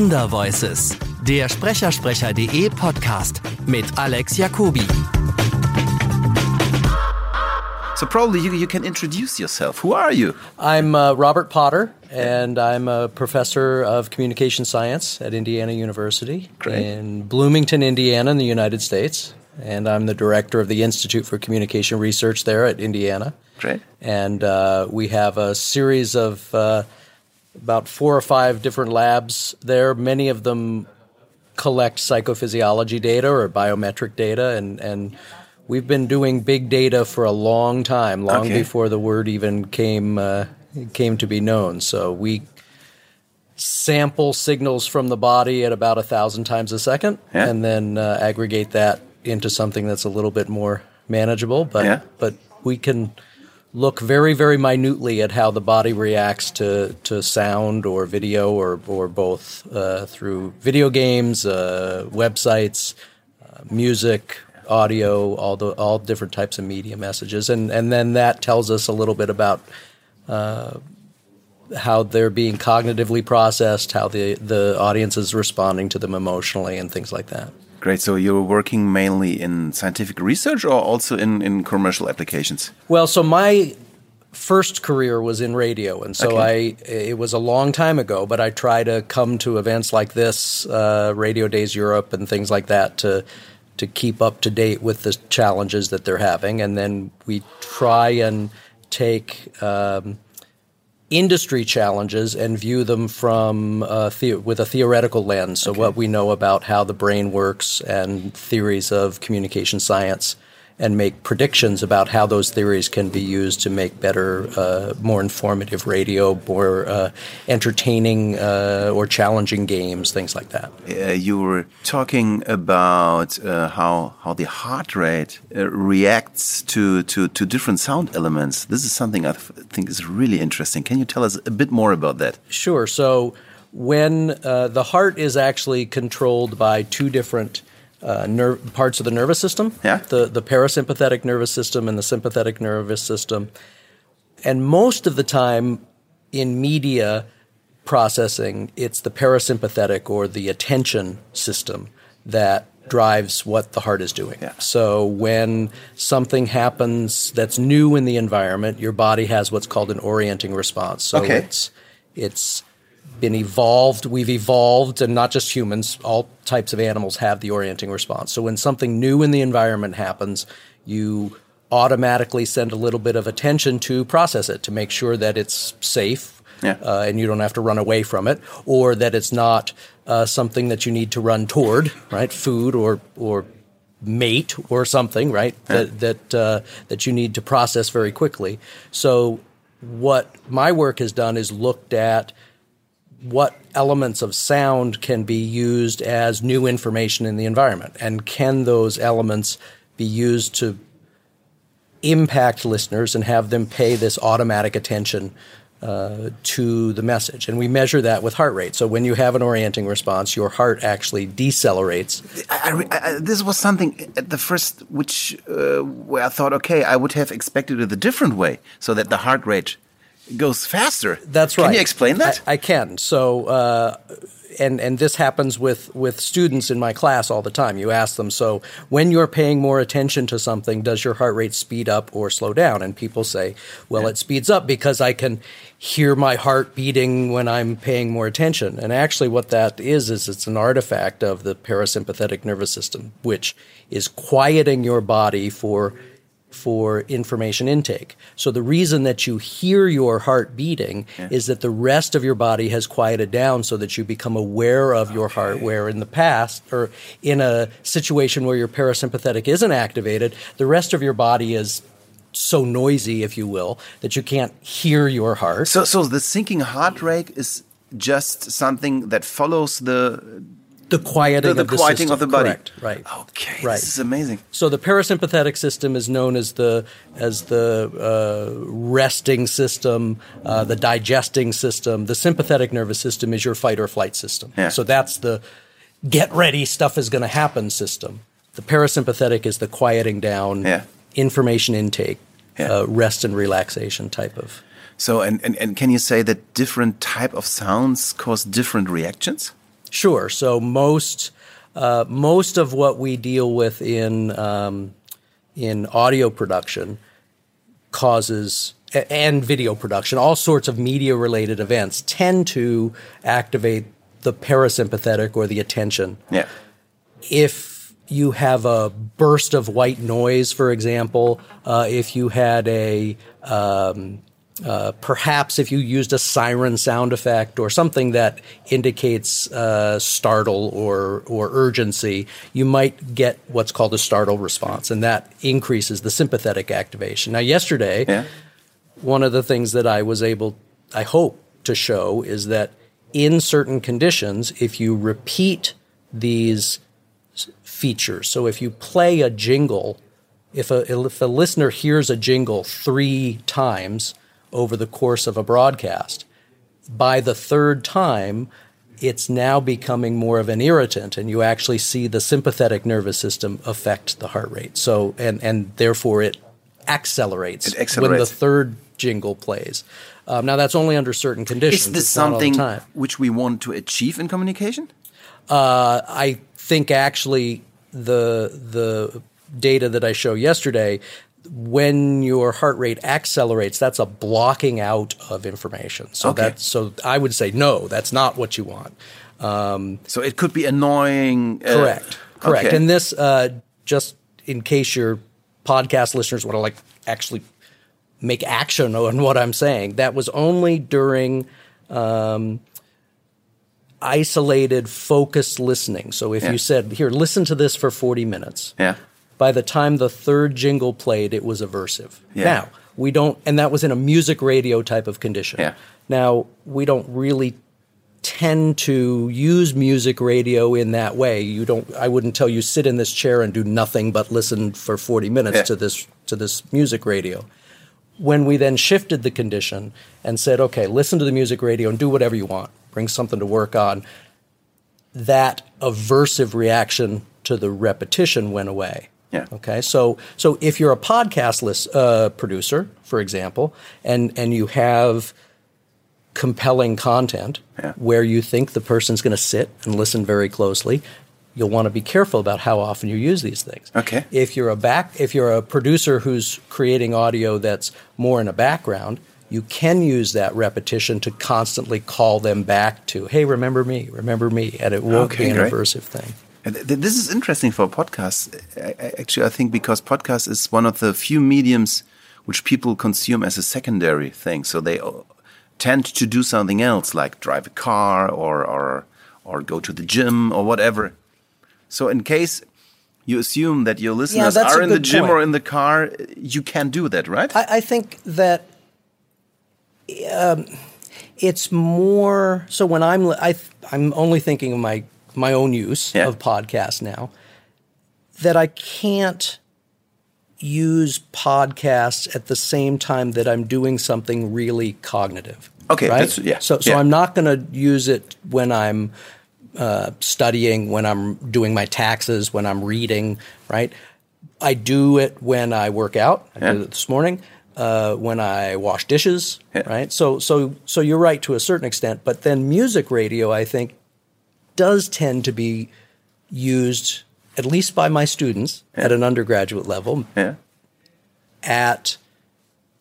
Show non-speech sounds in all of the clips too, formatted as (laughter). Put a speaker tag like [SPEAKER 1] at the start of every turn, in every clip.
[SPEAKER 1] Wundervoices, der Sprechersprecher.de Podcast mit Alex Jacobi.
[SPEAKER 2] So probably you, you can introduce yourself. Who are you?
[SPEAKER 3] I'm uh, Robert Potter, and I'm a professor of communication science at Indiana University
[SPEAKER 2] Great.
[SPEAKER 3] in Bloomington, Indiana, in the United States. And I'm the director of the Institute for Communication Research there at Indiana.
[SPEAKER 2] Great.
[SPEAKER 3] And uh, we have a series of uh, about four or five different labs there. Many of them collect psychophysiology data or biometric data, and, and we've been doing big data for a long time, long
[SPEAKER 2] Okay.
[SPEAKER 3] before the word even came uh, came to be known. So we sample signals from the body at about a thousand times a second,
[SPEAKER 2] Yeah.
[SPEAKER 3] and then uh, aggregate that into something that's a little bit more manageable. But
[SPEAKER 2] Yeah.
[SPEAKER 3] but we can look very very minutely at how the body reacts to to sound or video or or both uh, through video games, uh, websites, uh, music. Audio, all the all different types of media messages, and and then that tells us a little bit about how they're being cognitively processed, how the the audience is responding to them emotionally, and things like that.
[SPEAKER 2] Great. So you're working mainly in scientific research or also in, in commercial applications?
[SPEAKER 3] Well, so my first career was in radio, and so
[SPEAKER 2] Okay.
[SPEAKER 3] I it was a long time ago, but I try to come to events like this, uh, Radio Days Europe, and things like that to to keep up to date with the challenges that they're having, and then we try and take. Um, industry challenges and view them from uh, the- with a theoretical lens. So what we know about how the brain works and theories of communication science, and make predictions about how those theories can be used to make better, uh, more informative radio, more uh, entertaining uh, or challenging games, things like that.
[SPEAKER 2] Uh, you were talking about uh, how how the heart rate uh, reacts to, to, to different sound elements. This is something I th think is really interesting. Can you tell us a bit more about that?
[SPEAKER 3] Sure. So when uh, the heart is actually controlled by two different uh, nerve parts of the nervous system,
[SPEAKER 2] Yeah.
[SPEAKER 3] the the parasympathetic nervous system and the sympathetic nervous system, and most of the time in media processing, it's the parasympathetic or the attention system that drives what the heart is doing.
[SPEAKER 2] Yeah.
[SPEAKER 3] So when something happens that's new in the environment, your body has what's called an orienting response. So
[SPEAKER 2] Okay.
[SPEAKER 3] it's it's been evolved. We've evolved, and not just humans. All types of animals have the orienting response. So when something new in the environment happens, you automatically send a little bit of attention to process it to make sure that it's safe
[SPEAKER 2] Yeah.
[SPEAKER 3] uh, and you don't have to run away from it, or that it's not uh, something that you need to run toward, right? Food or or mate or something, right? That that uh, that you need to process very quickly. So what my work has done is looked at what elements of sound can be used as new information in the environment, and can those elements be used to impact listeners and have them pay this automatic attention uh, to the message. And we measure that with heart rate. So when you have an orienting response, your heart actually decelerates.
[SPEAKER 2] I, I, I, this was something at the first which uh, where I thought, okay, I would have expected it a different way, so that the heart rate goes faster.
[SPEAKER 3] That's right.
[SPEAKER 2] Can you explain that?
[SPEAKER 3] I, I can. So, uh, and and this happens with with students in my class all the time. You ask them, so when you're paying more attention to something, does your heart rate speed up or slow down? And people say, well, it speeds up because I can hear my heart beating when I'm paying more attention. And actually, what that is is it's an artifact of the parasympathetic nervous system, which is quieting your body for for information intake. So the reason that you hear your heart beating is that the rest of your body has quieted down so that you become aware of your heart where in the past or in a situation where your parasympathetic isn't activated, the rest of your body is so noisy if you will that you can't hear your heart.
[SPEAKER 2] So, so the sinking heart rate is just something that follows the
[SPEAKER 3] the quieting
[SPEAKER 2] the, the
[SPEAKER 3] of the
[SPEAKER 2] quieting of the body.
[SPEAKER 3] Correct. Right.
[SPEAKER 2] Okay.
[SPEAKER 3] Right.
[SPEAKER 2] This is amazing.
[SPEAKER 3] So the parasympathetic system is known as the as the uh, resting system, uh, the digesting system. The sympathetic nervous system is your fight or flight system.
[SPEAKER 2] Yeah.
[SPEAKER 3] So that's the get ready, stuff is going to happen system. The parasympathetic is the quieting down,
[SPEAKER 2] Yeah.
[SPEAKER 3] information intake,
[SPEAKER 2] Yeah.
[SPEAKER 3] uh, rest and relaxation type of.
[SPEAKER 2] So, and, and, and can you say that different type of sounds cause different reactions?
[SPEAKER 3] Sure. So most uh, most of what we deal with in um, in audio production causes and video production, all sorts of media related events tend to activate the parasympathetic or the attention.
[SPEAKER 2] Yeah.
[SPEAKER 3] If you have a burst of white noise, for example, uh, if you had a um, uh, perhaps if you used a siren sound effect or something that indicates uh, startle or or urgency, you might get what's called a startle response, and that increases the sympathetic activation. Now, yesterday,
[SPEAKER 2] Yeah.
[SPEAKER 3] one of the things that I was able, I hope, to show is that in certain conditions, if you repeat these features, so if you play a jingle, if a, if a listener hears a jingle three times over the course of a broadcast, by the third time, it's now becoming more of an irritant, and you actually see the sympathetic nervous system affect the heart rate. So, and and therefore it accelerates,
[SPEAKER 2] It
[SPEAKER 3] when the third jingle plays. Um, now, that's only under certain conditions.
[SPEAKER 2] Is this
[SPEAKER 3] It's not all the
[SPEAKER 2] something which we want to achieve in communication?
[SPEAKER 3] Uh, I think actually the the data that I show yesterday, when your heart rate accelerates, that's a blocking out of information. So
[SPEAKER 2] Okay.
[SPEAKER 3] that's so I would say no, that's not what you want. Um,
[SPEAKER 2] So it could be annoying. uh,
[SPEAKER 3] correct, correct.
[SPEAKER 2] okay.
[SPEAKER 3] And this, uh, just in case your podcast listeners want to like actually make action on what I'm saying, that was only during um, isolated, focused listening. So if
[SPEAKER 2] Yeah.
[SPEAKER 3] you said, "Here, listen to this for 40 minutes,"
[SPEAKER 2] yeah.
[SPEAKER 3] By the time the third jingle played, it was aversive.
[SPEAKER 2] Yeah.
[SPEAKER 3] Now, we don't, and that was in a music radio type of condition.
[SPEAKER 2] Yeah.
[SPEAKER 3] Now, we don't really tend to use music radio in that way. You don't, I wouldn't tell you sit in this chair and do nothing but listen for 40 minutes
[SPEAKER 2] Yeah.
[SPEAKER 3] to this, to this music radio. When we then shifted the condition and said, okay, listen to the music radio and do whatever you want, bring something to work on, that aversive reaction to the repetition went away.
[SPEAKER 2] Yeah.
[SPEAKER 3] Okay. So so if you're a podcast list, uh, producer, for example, and and you have compelling content
[SPEAKER 2] Yeah.
[SPEAKER 3] where you think the person's going to sit and listen very closely, you'll want to be careful about how often you use these things.
[SPEAKER 2] Okay.
[SPEAKER 3] If you're a back, if you're a producer who's creating audio that's more in a background, you can use that repetition to constantly call them back to, "Hey, remember me, remember me," and it won't
[SPEAKER 2] Okay,
[SPEAKER 3] be an
[SPEAKER 2] great.
[SPEAKER 3] aversive thing.
[SPEAKER 2] And This is interesting for podcasts. I- I- Actually, I think because podcast is one of the few mediums which people consume as a secondary thing. So they uh, tend to do something else, like drive a car or or or go to the gym or whatever. So in case you assume that your listeners
[SPEAKER 3] that's
[SPEAKER 2] are in the gym
[SPEAKER 3] point.
[SPEAKER 2] or in the car, you can do that, right?
[SPEAKER 3] I, I think that um, it's more so when I'm I I'm only thinking of my my own use
[SPEAKER 2] Yeah.
[SPEAKER 3] of podcasts now that I can't use podcasts at the same time that I'm doing something really cognitive.
[SPEAKER 2] Okay,
[SPEAKER 3] right?
[SPEAKER 2] that's- yeah,
[SPEAKER 3] So so
[SPEAKER 2] yeah.
[SPEAKER 3] I'm not going to use it when I'm uh, studying, when I'm doing my taxes, when I'm reading, right? I do it when I work out. I
[SPEAKER 2] Yeah.
[SPEAKER 3] did it this morning. Uh, when I wash dishes,
[SPEAKER 2] Yeah.
[SPEAKER 3] right? So, so, so you're right to a certain extent. But then music radio, I think, does tend to be used at least by my students at an undergraduate level
[SPEAKER 2] yeah.
[SPEAKER 3] at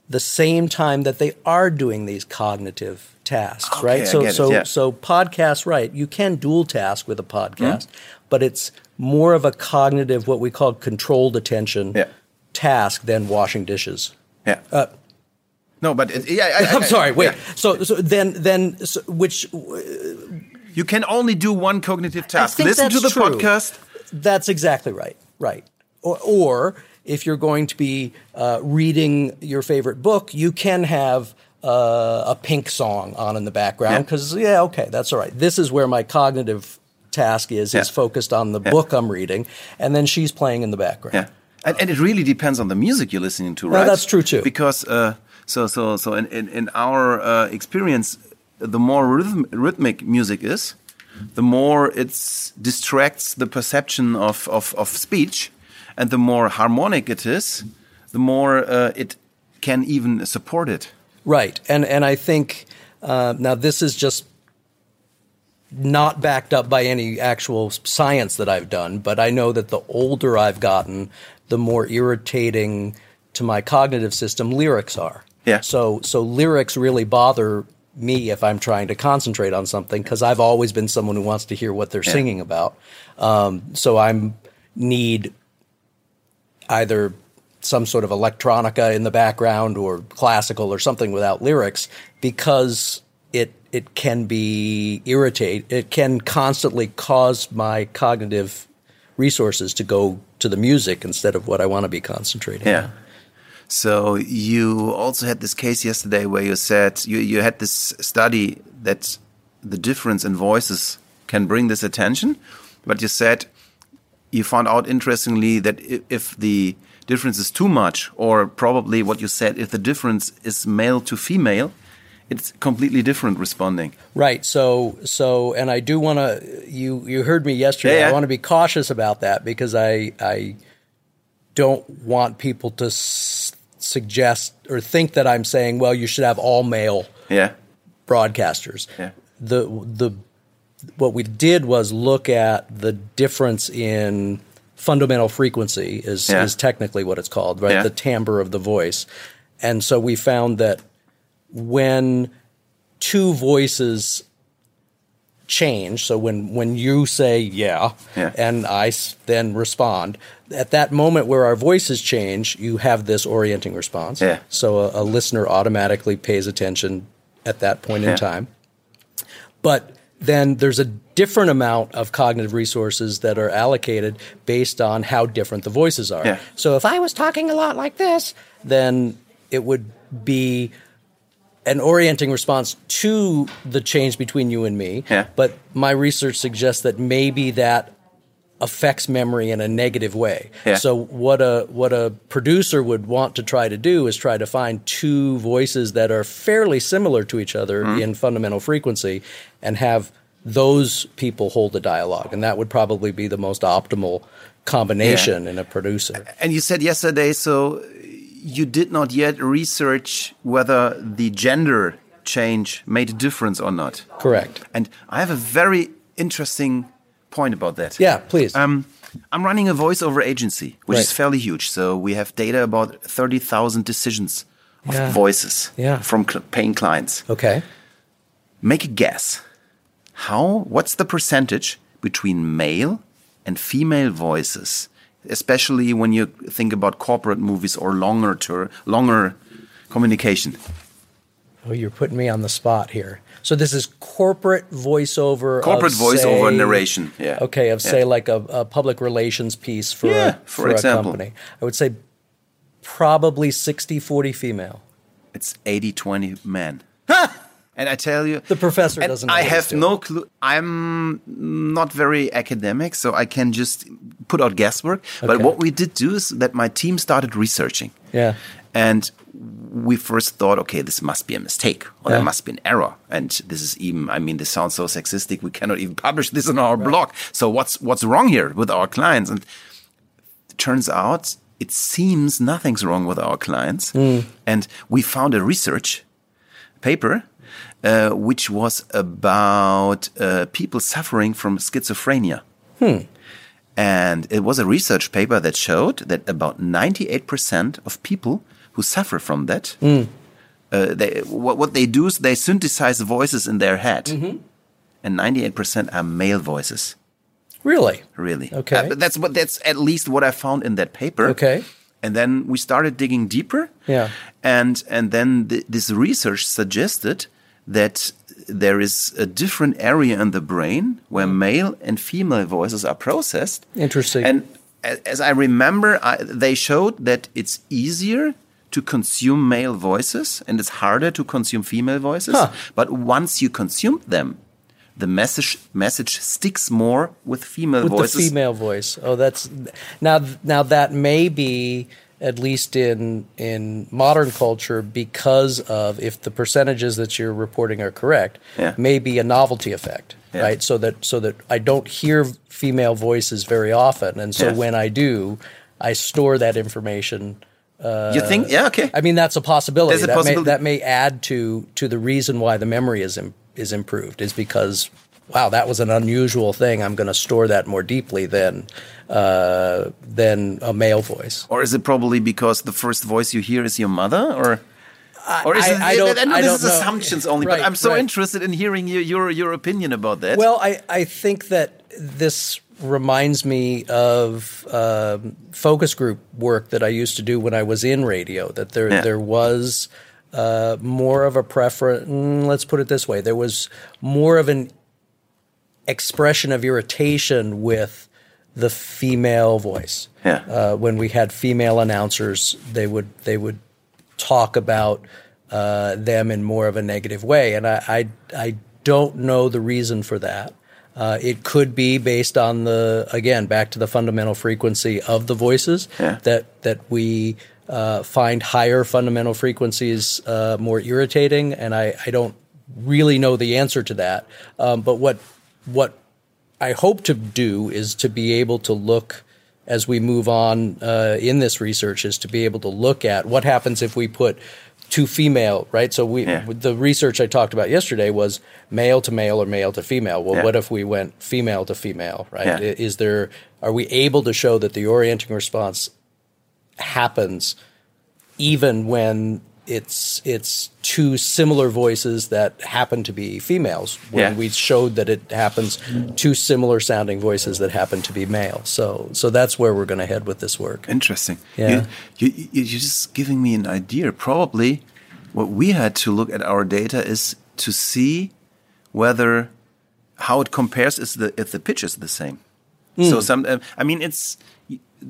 [SPEAKER 3] the same time that they are doing these cognitive tasks,
[SPEAKER 2] Okay,
[SPEAKER 3] right? So so
[SPEAKER 2] yeah.
[SPEAKER 3] so podcast, right? You can dual task with a podcast,
[SPEAKER 2] Hmm?
[SPEAKER 3] but it's more of a cognitive, what we call controlled attention
[SPEAKER 2] Yeah.
[SPEAKER 3] task than washing dishes.
[SPEAKER 2] Yeah. no, but it, yeah, I, (laughs)
[SPEAKER 3] I'm sorry. Wait.
[SPEAKER 2] yeah.
[SPEAKER 3] So so then then so which
[SPEAKER 2] You can only do one cognitive task. Listen to the
[SPEAKER 3] true.
[SPEAKER 2] podcast.
[SPEAKER 3] That's exactly right. Right. Or, or if you're going to be uh, reading your favorite book, you can have uh, a pink song on in the background because yeah, okay, that's all right. This is where my cognitive task is is focused on the book I'm reading, and then she's playing in the background.
[SPEAKER 2] Yeah, and, and it really depends on the music you're listening to, right?
[SPEAKER 3] that's true, too.
[SPEAKER 2] Because uh, so so so in in, in our uh, experience, the more rhythm, rhythmic music is, the more it distracts the perception of, of of speech, and the more harmonic it is, the more uh, it can even support it.
[SPEAKER 3] Right, and and I think uh, now this is just not backed up by any actual science that I've done, but I know that the older I've gotten, the more irritating to my cognitive system lyrics are.
[SPEAKER 2] Yeah.
[SPEAKER 3] So so lyrics really bother me if I'm trying to concentrate on something because I've always been someone who wants to hear what they're
[SPEAKER 2] Yeah.
[SPEAKER 3] singing about. Um, so I'm need either some sort of electronica in the background or classical or something without lyrics because it it can be irritate it can constantly cause my cognitive resources to go to the music instead of what I want to be concentrating
[SPEAKER 2] Yeah.
[SPEAKER 3] on.
[SPEAKER 2] So you also had this case yesterday where you said you, you had this study that the difference in voices can bring this attention, but you said you found out interestingly that if the difference is too much, or probably what you said, if the difference is male to female, it's completely different responding.
[SPEAKER 3] Right. So so and I do want to you you heard me yesterday.
[SPEAKER 2] Yeah.
[SPEAKER 3] I want to be cautious about that because I I don't want people to suggest or think that I'm saying, well, you should have all male
[SPEAKER 2] Yeah.
[SPEAKER 3] broadcasters.
[SPEAKER 2] Yeah.
[SPEAKER 3] The the what we did was look at the difference in fundamental frequency is
[SPEAKER 2] Yeah.
[SPEAKER 3] is technically what it's called, right? The timbre of the voice. And so we found that when two voices change, so when when you say yeah,
[SPEAKER 2] Yeah.
[SPEAKER 3] and I s- then respond, at that moment where our voices change, you have this orienting response.
[SPEAKER 2] Yeah.
[SPEAKER 3] So a, a listener automatically pays attention at that point in time. But then there's a different amount of cognitive resources that are allocated based on how different the voices are.
[SPEAKER 2] Yeah.
[SPEAKER 3] So if I was talking a lot like this, then it would be an orienting response to the change between you and me.
[SPEAKER 2] Yeah.
[SPEAKER 3] But my research suggests that maybe that affects memory in a negative way.
[SPEAKER 2] Yeah.
[SPEAKER 3] So what a what a producer would want to try to do is try to find two voices that are fairly similar to each other
[SPEAKER 2] Mm-hmm.
[SPEAKER 3] in fundamental frequency and have those people hold the dialogue and that would probably be the most optimal combination in a producer.
[SPEAKER 2] And you said yesterday, so you did not yet research whether the gender change made a difference or not.
[SPEAKER 3] Correct.
[SPEAKER 2] And I have a very interesting point about that.
[SPEAKER 3] Yeah, please.
[SPEAKER 2] Um, I'm running a voiceover agency, which is fairly huge. So we have data about 30,000 decisions of
[SPEAKER 3] Yeah.
[SPEAKER 2] voices
[SPEAKER 3] Yeah.
[SPEAKER 2] from cl- paying clients.
[SPEAKER 3] okay.
[SPEAKER 2] Make a guess. How, what's the percentage between male and female voices, especially when you think about corporate movies or longer tour, longer communication?
[SPEAKER 3] Oh, you're putting me on the spot here. So this is corporate voiceover.
[SPEAKER 2] Corporate voiceover
[SPEAKER 3] say-
[SPEAKER 2] narration, yeah.
[SPEAKER 3] Okay, of
[SPEAKER 2] Yeah.
[SPEAKER 3] say like a, a public relations piece for
[SPEAKER 2] Yeah,
[SPEAKER 3] a,
[SPEAKER 2] for
[SPEAKER 3] for,
[SPEAKER 2] example.
[SPEAKER 3] a company. I would say probably 60-40 female.
[SPEAKER 2] It's 80 20 men. (laughs) and I tell you,
[SPEAKER 3] The professor doesn't. know
[SPEAKER 2] I have no clue. I'm not very academic, so I can just put out guesswork. But what we did do is that my team started researching.
[SPEAKER 3] Yeah.
[SPEAKER 2] And we first thought, okay, this must be a mistake or
[SPEAKER 3] Yeah.
[SPEAKER 2] there must be an error. And this is even, I mean, this sounds so sexistic. We cannot even (laughs) publish this on our blog. So what's, what's wrong here with our clients? And it turns out it seems nothing's wrong with our clients. Hmm. And we found a research paper, uh, which was about uh, people suffering from schizophrenia. And it was a research paper that showed that about 98% of people who suffer from that, uh, they, what, what they do is they synthesize voices in their head. And 98% are male voices,
[SPEAKER 3] Really?
[SPEAKER 2] really.
[SPEAKER 3] Okay.
[SPEAKER 2] Uh, but that's what that's at least what I found in that paper.
[SPEAKER 3] Okay.
[SPEAKER 2] And then we started digging deeper.
[SPEAKER 3] Yeah.
[SPEAKER 2] And and then th this research suggested that there is a different area in the brain where mm. male and female voices are processed.
[SPEAKER 3] Interesting.
[SPEAKER 2] And as I remember, I, they showed that it's easier to consume male voices and it's harder to consume female voices.
[SPEAKER 3] Huh.
[SPEAKER 2] But once you consume them, the message message sticks more with female
[SPEAKER 3] With
[SPEAKER 2] voices.
[SPEAKER 3] the female voice. Oh, that's now. Now that may be at least in in modern culture because of if the percentages that you're reporting are correct,
[SPEAKER 2] Yeah.
[SPEAKER 3] may be a novelty effect,
[SPEAKER 2] Yeah.
[SPEAKER 3] right? So that so that I don't hear female voices very often, and so
[SPEAKER 2] Yeah.
[SPEAKER 3] when I do, I store that information.
[SPEAKER 2] Uh, you think? Yeah, okay.
[SPEAKER 3] I mean, that's a possibility.
[SPEAKER 2] There's a
[SPEAKER 3] that,
[SPEAKER 2] possibility.
[SPEAKER 3] May, that may add to to the reason why the memory is im- is improved is because wow, that was an unusual thing. I'm going to store that more deeply than uh, than a male voice.
[SPEAKER 2] Or is it probably because the first voice you hear is your mother, or? Or is
[SPEAKER 3] I-
[SPEAKER 2] it,
[SPEAKER 3] I don't- I
[SPEAKER 2] know
[SPEAKER 3] I
[SPEAKER 2] this is
[SPEAKER 3] know.
[SPEAKER 2] assumptions only,
[SPEAKER 3] Right,
[SPEAKER 2] but I'm so
[SPEAKER 3] right.
[SPEAKER 2] interested in hearing your, your your opinion about that.
[SPEAKER 3] Well, I, I think that this reminds me of um, focus group work that I used to do when I was in radio. That there
[SPEAKER 2] Yeah.
[SPEAKER 3] there was uh, more of a preference. mm, Let's put it this way: there was more of an expression of irritation with the female voice.
[SPEAKER 2] Yeah.
[SPEAKER 3] Uh, when we had female announcers, they would they would talk about uh, them in more of a negative way, and I I, I don't know the reason for that. Uh, it could be based on the again back to the fundamental frequency of the voices
[SPEAKER 2] Yeah.
[SPEAKER 3] that that we uh, find higher fundamental frequencies uh, more irritating, and I, I don't really know the answer to that. Um, but what what I hope to do is to be able to look as we move on uh, in this research is to be able to look at what happens if we put two female right so we
[SPEAKER 2] Yeah.
[SPEAKER 3] the research i talked about yesterday was male to male or male to female well
[SPEAKER 2] Yeah.
[SPEAKER 3] what if we went female to female right
[SPEAKER 2] Yeah.
[SPEAKER 3] Is there are we able to show that the orienting response happens even when it's it's two similar voices that happen to be females when
[SPEAKER 2] Yeah.
[SPEAKER 3] we showed that it happens two similar sounding voices that happen to be male so so that's where we're going to head with this work
[SPEAKER 2] Interesting.
[SPEAKER 3] Yeah.
[SPEAKER 2] You, you, you- you're just giving me an idea. Probably what we had to look at our data is to see whether how it compares is the if the pitch is the same.
[SPEAKER 3] Hmm.
[SPEAKER 2] So some, uh, I mean, it's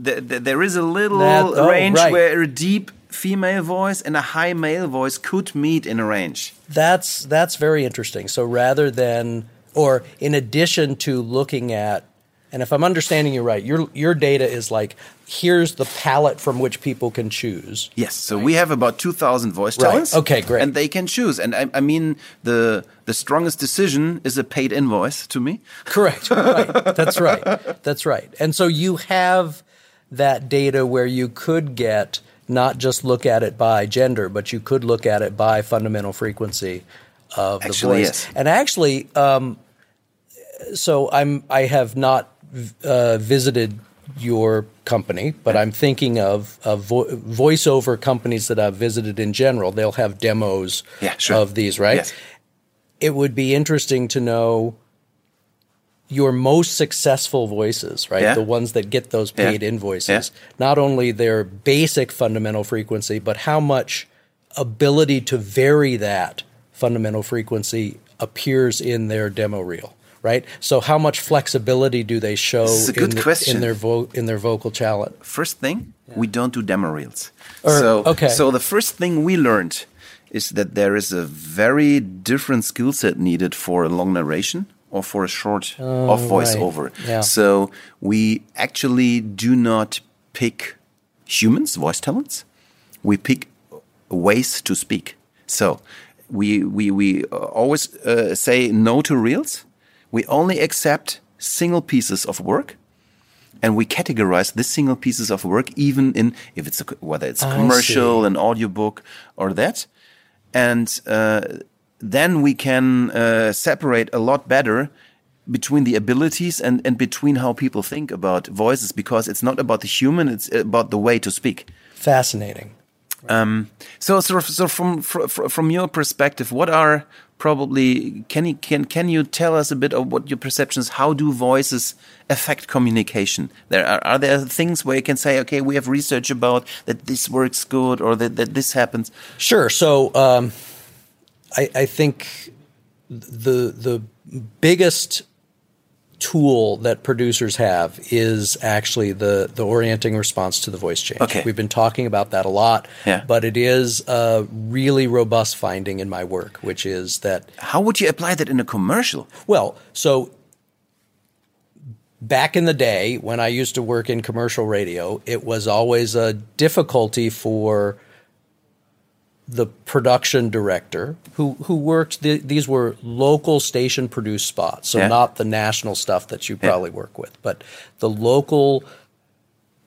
[SPEAKER 2] th th there is a little
[SPEAKER 3] That- oh,
[SPEAKER 2] range
[SPEAKER 3] right.
[SPEAKER 2] where a deep female voice and a high male voice could meet in a range.
[SPEAKER 3] That's that's very interesting. So rather than or in addition to looking at and if I'm understanding you right, your your data is like here's the palette from which people can choose.
[SPEAKER 2] Yes, so we have about two thousand voice
[SPEAKER 3] Right.
[SPEAKER 2] talents.
[SPEAKER 3] Okay, great.
[SPEAKER 2] And they can choose. And I, I mean, the the strongest decision is a paid invoice to me.
[SPEAKER 3] Correct. Right. That's right. That's right. And so you have that data where you could get not just look at it by gender, but you could look at it by fundamental frequency of the
[SPEAKER 2] Actually,
[SPEAKER 3] voice.
[SPEAKER 2] yes.
[SPEAKER 3] And actually, um, so I'm I have not uh, visited your company, but I'm thinking of, of vo- voiceover companies that I've visited in general. They'll have demos
[SPEAKER 2] Yeah, sure.
[SPEAKER 3] of these, right?
[SPEAKER 2] Yes.
[SPEAKER 3] it would be interesting to know your most successful voices, right?
[SPEAKER 2] Yeah.
[SPEAKER 3] The ones that get those
[SPEAKER 2] Yeah.
[SPEAKER 3] paid invoices. Not only their basic fundamental frequency, but how much ability to vary that fundamental frequency appears in their demo reel, right? So how much flexibility do they show in, the-
[SPEAKER 2] question.
[SPEAKER 3] in their vo- in their vocal talent?
[SPEAKER 2] First thing, we don't do demo reels.
[SPEAKER 3] Or-
[SPEAKER 2] so,
[SPEAKER 3] okay.
[SPEAKER 2] so the first thing we learned is that there is a very different skill set needed for a long narration or for a short off voiceover.
[SPEAKER 3] Oh, Yeah.
[SPEAKER 2] So we actually do not pick humans, voice talents. We pick ways to speak. So we we we uh, always uh, say no to reels. We only accept single pieces of work and we categorize these single pieces of work even in if it's a, whether it's a commercial an audiobook or that and uh, then we can uh, separate a lot better between the abilities and, and between how people think about voices because it's not about the human it's about the way to speak
[SPEAKER 3] Fascinating.
[SPEAKER 2] so, so, so from, from from your perspective, what are probably can you can can you tell us a bit of what your perceptions? How do voices affect communication? There are, are there things where you can say, okay, we have research about that this works good or that, that this happens.
[SPEAKER 3] Sure. So um, I, I think the the biggest tool that producers have is actually the the orienting response to the voice change.
[SPEAKER 2] Okay.
[SPEAKER 3] We've been talking about that a lot,
[SPEAKER 2] Yeah.
[SPEAKER 3] but it is a really robust finding in my work, which is that
[SPEAKER 2] How would you apply that in a commercial?
[SPEAKER 3] well, so back in the day when I used to work in commercial radio, it was always a difficulty for the production director who who worked the, these were local station produced spots so
[SPEAKER 2] Yeah.
[SPEAKER 3] not the national stuff that you probably work with but the local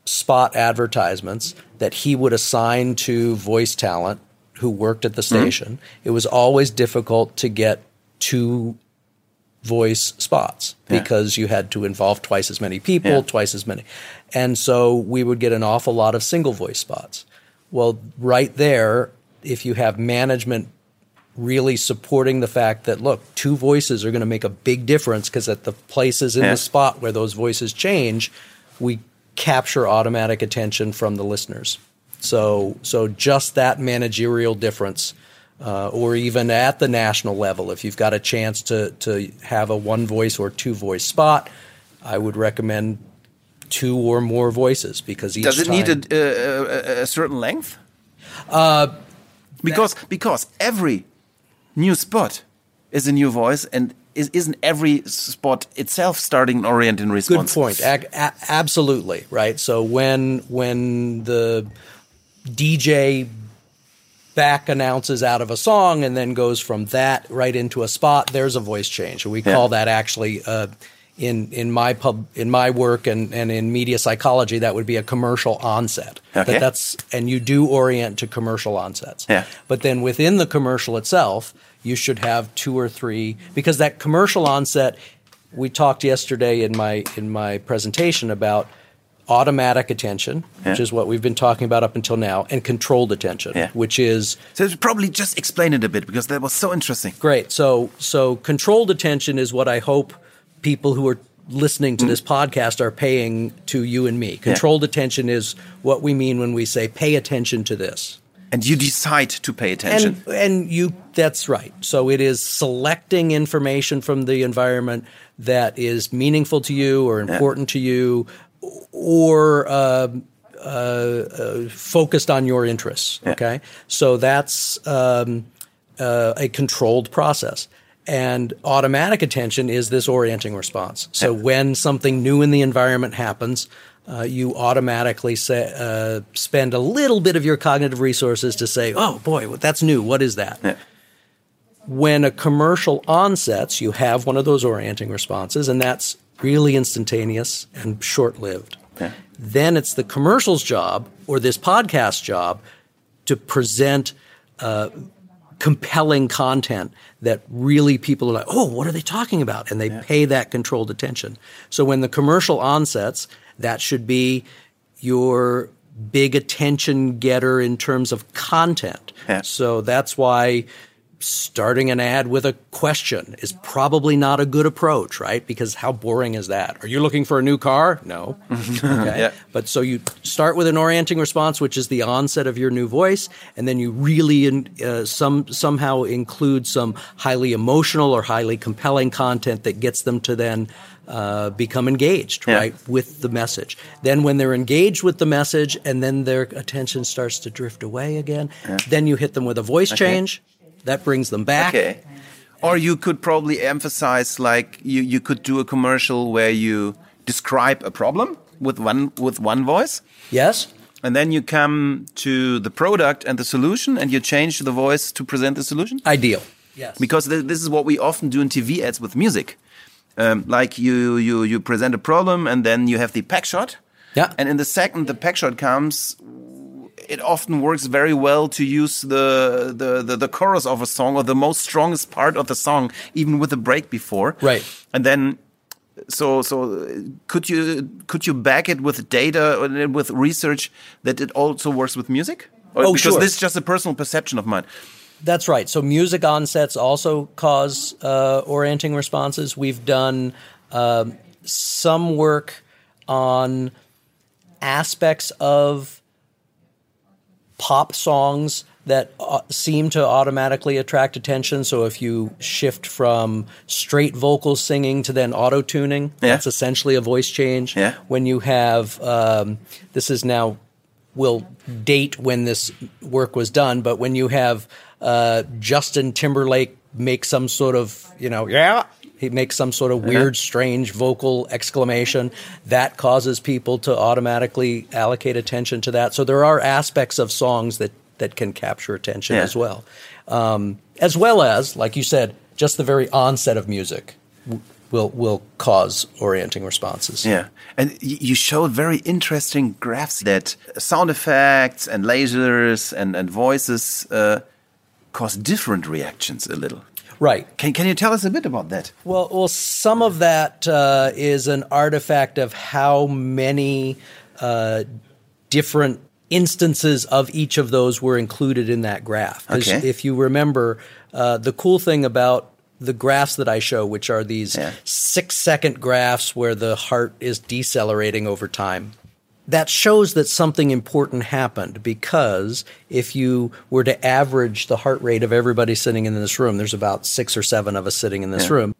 [SPEAKER 3] spot advertisements that he would assign to voice talent who worked at the mm-hmm. station it was always difficult to get two voice spots
[SPEAKER 2] Yeah.
[SPEAKER 3] because you had to involve twice as many people,
[SPEAKER 2] Yeah.
[SPEAKER 3] twice as many. And so we would get an awful lot of single voice spots. Well, right there, if you have management really supporting the fact that look, two voices are going to make a big difference because at the places in
[SPEAKER 2] Yeah.
[SPEAKER 3] the spot where those voices change, we capture automatic attention from the listeners. So, so just that managerial difference, uh, or even at the national level, if you've got a chance to to have a one voice or two voice spot, I would recommend two or more voices because each
[SPEAKER 2] Does it need
[SPEAKER 3] time-
[SPEAKER 2] a, a, a, a certain length? Uh, because because every new spot is a new voice, and is, isn't every spot itself starting an orienting
[SPEAKER 3] Good
[SPEAKER 2] response?
[SPEAKER 3] Good point. Ag- a- absolutely right. So when when the DJ back announces out of a song and then goes from that right into a spot, there's a voice change. and We
[SPEAKER 2] Yeah.
[SPEAKER 3] call that actually uh, in in my pub in my work and, and in media psychology that would be a commercial onset.
[SPEAKER 2] Okay.
[SPEAKER 3] That that's and you do orient to commercial onsets.
[SPEAKER 2] Yeah.
[SPEAKER 3] But then within the commercial itself, you should have two or three because that commercial onset we talked yesterday in my in my presentation about automatic attention, which is what we've been talking about up until now, and controlled attention,
[SPEAKER 2] Yeah.
[SPEAKER 3] which is
[SPEAKER 2] So probably just explain it a bit because that was so interesting.
[SPEAKER 3] great. So so controlled attention is what I hope people who are listening to this podcast are paying to you and me. Controlled attention is what we mean when we say pay attention to this.
[SPEAKER 2] And you decide to pay attention.
[SPEAKER 3] And and you that's right. So it is selecting information from the environment that is meaningful to you or important to you, or uh, uh, uh, focused on your interests. Okay, so that's um, uh, a controlled process. And automatic attention is this orienting response. So when something new in the environment happens, uh, you automatically say, uh, spend a little bit of your cognitive resources to say, "Oh boy, that's new. What is that?"
[SPEAKER 2] Yeah.
[SPEAKER 3] When a commercial onsets, you have one of those orienting responses, and that's really instantaneous and short-lived.
[SPEAKER 2] Yeah.
[SPEAKER 3] Then it's the commercial's job or this podcast job to present uh, compelling content that really people are like, oh, what are they talking about? And they pay that controlled attention. So when the commercial onsets, that should be your big attention getter in terms of content.
[SPEAKER 2] Yeah.
[SPEAKER 3] So that's why starting an ad with a question is probably not a good approach, right? Because how boring is that? Are you looking for a new car? No. (laughs) Okay.
[SPEAKER 2] Yeah.
[SPEAKER 3] But so you start with an orienting response, which is the onset of your new voice, and then you really in, uh, some somehow include some highly emotional or highly compelling content that gets them to then uh, become engaged,
[SPEAKER 2] Yeah.
[SPEAKER 3] right, with the message. Then when they're engaged with the message, and then their attention starts to drift away again, then you hit them with a voice change. That brings them back.
[SPEAKER 2] Okay. Or you could probably emphasize like you, you could do a commercial where you describe a problem with one with one voice
[SPEAKER 3] Yes.
[SPEAKER 2] and then you come to the product and the solution and you change the voice to present the solution
[SPEAKER 3] Ideal. Yes.
[SPEAKER 2] because th this is what we often do in TV ads with music. Um, like you, you, you present a problem and then you have the pack shot.
[SPEAKER 3] Yeah.
[SPEAKER 2] And in the second the pack shot comes, it often works very well to use the, the, the, the chorus of a song or the most strongest part of the song, even with a break before.
[SPEAKER 3] Right.
[SPEAKER 2] And then, so, so uh, could you, could you back it with data or with research that it also works with music? Or-
[SPEAKER 3] Oh,
[SPEAKER 2] because
[SPEAKER 3] sure.
[SPEAKER 2] this is just a personal perception of mine.
[SPEAKER 3] That's right. So music onsets also cause uh, orienting responses. We've done um, some work on aspects of pop songs that uh, seem to automatically attract attention. So if you shift from straight vocal singing to then auto tuning,
[SPEAKER 2] Yeah.
[SPEAKER 3] that's essentially a voice change.
[SPEAKER 2] Yeah.
[SPEAKER 3] When you have um, this is now will date when this work was done, but when you have uh, Justin Timberlake make some sort of you know yeah. He makes some sort of weird, strange vocal exclamation that causes people to automatically allocate attention to that. So there are aspects of songs that that can capture attention
[SPEAKER 2] Yeah.
[SPEAKER 3] as well, um, as well as, like you said, just the very onset of music will will cause orienting responses.
[SPEAKER 2] Yeah, and you showed very interesting graphs that sound effects and lasers and and voices uh, cause different reactions a little.
[SPEAKER 3] Right.
[SPEAKER 2] Can, can you tell us a bit about that?
[SPEAKER 3] Well, well, some of that uh, is an artifact of how many uh, different instances of each of those were included in that graph.
[SPEAKER 2] Okay.
[SPEAKER 3] If you remember, uh, the cool thing about the graphs that I show, which are these
[SPEAKER 2] Yeah.
[SPEAKER 3] six second graphs where the heart is decelerating over time, that shows that something important happened because if you were to average the heart rate of everybody sitting in this room, there's about six or seven of us sitting in this
[SPEAKER 2] Yeah.
[SPEAKER 3] room,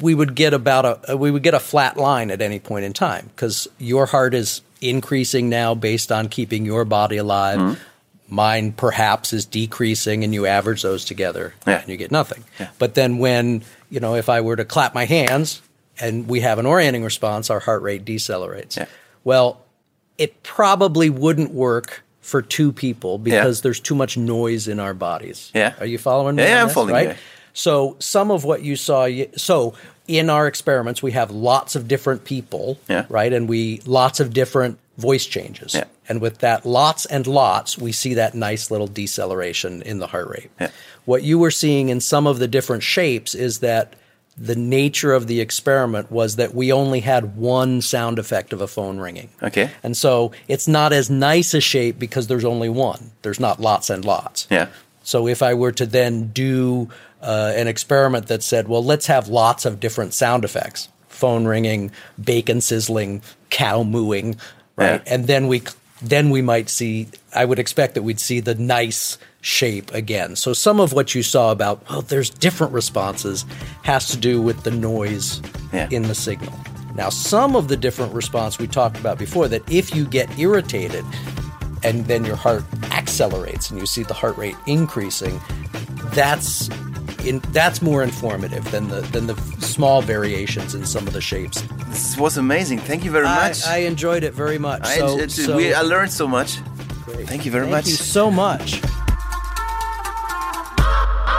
[SPEAKER 3] we would get about a we would get a flat line at any point in time because your heart is increasing now based on keeping your body alive.
[SPEAKER 2] Mm-hmm.
[SPEAKER 3] Mine perhaps is decreasing, and you average those together,
[SPEAKER 2] Yeah.
[SPEAKER 3] and you get nothing.
[SPEAKER 2] Yeah.
[SPEAKER 3] But then when you know, if I were to clap my hands and we have an orienting response, our heart rate decelerates. Well, it probably wouldn't work for two people because there's too much noise in our bodies.
[SPEAKER 2] Yeah.
[SPEAKER 3] Are you following me?
[SPEAKER 2] Yeah, I'm
[SPEAKER 3] this,
[SPEAKER 2] following
[SPEAKER 3] right?
[SPEAKER 2] you.
[SPEAKER 3] So some of what you saw, so in our experiments, we have lots of different people,
[SPEAKER 2] Yeah.
[SPEAKER 3] right? And we lots of different voice changes.
[SPEAKER 2] Yeah.
[SPEAKER 3] And with that lots and lots, we see that nice little deceleration in the heart rate.
[SPEAKER 2] Yeah.
[SPEAKER 3] What you were seeing in some of the different shapes is that the nature of the experiment was that we only had one sound effect of a phone ringing.
[SPEAKER 2] Okay.
[SPEAKER 3] And so it's not as nice a shape because there's only one. There's not lots and lots.
[SPEAKER 2] Yeah.
[SPEAKER 3] So if I were to then do uh, an experiment that said, well, let's have lots of different sound effects phone ringing, bacon sizzling, cow mooing, right?
[SPEAKER 2] Yeah.
[SPEAKER 3] And then we then we might see I would expect that we'd see the nice shape again. So some of what you saw about well there's different responses has to do with the noise
[SPEAKER 2] Yeah.
[SPEAKER 3] in the signal. Now some of the different response we talked about before that if you get irritated and then your heart accelerates and you see the heart rate increasing, that's in, that's more informative than the than the small variations in some of the shapes.
[SPEAKER 2] This was amazing. Thank you very
[SPEAKER 3] I,
[SPEAKER 2] much.
[SPEAKER 3] I enjoyed it very much.
[SPEAKER 2] I,
[SPEAKER 3] so, so-
[SPEAKER 2] we, I learned so much.
[SPEAKER 3] great.
[SPEAKER 2] Thank you very
[SPEAKER 3] Thank
[SPEAKER 2] much.
[SPEAKER 3] Thank you so much.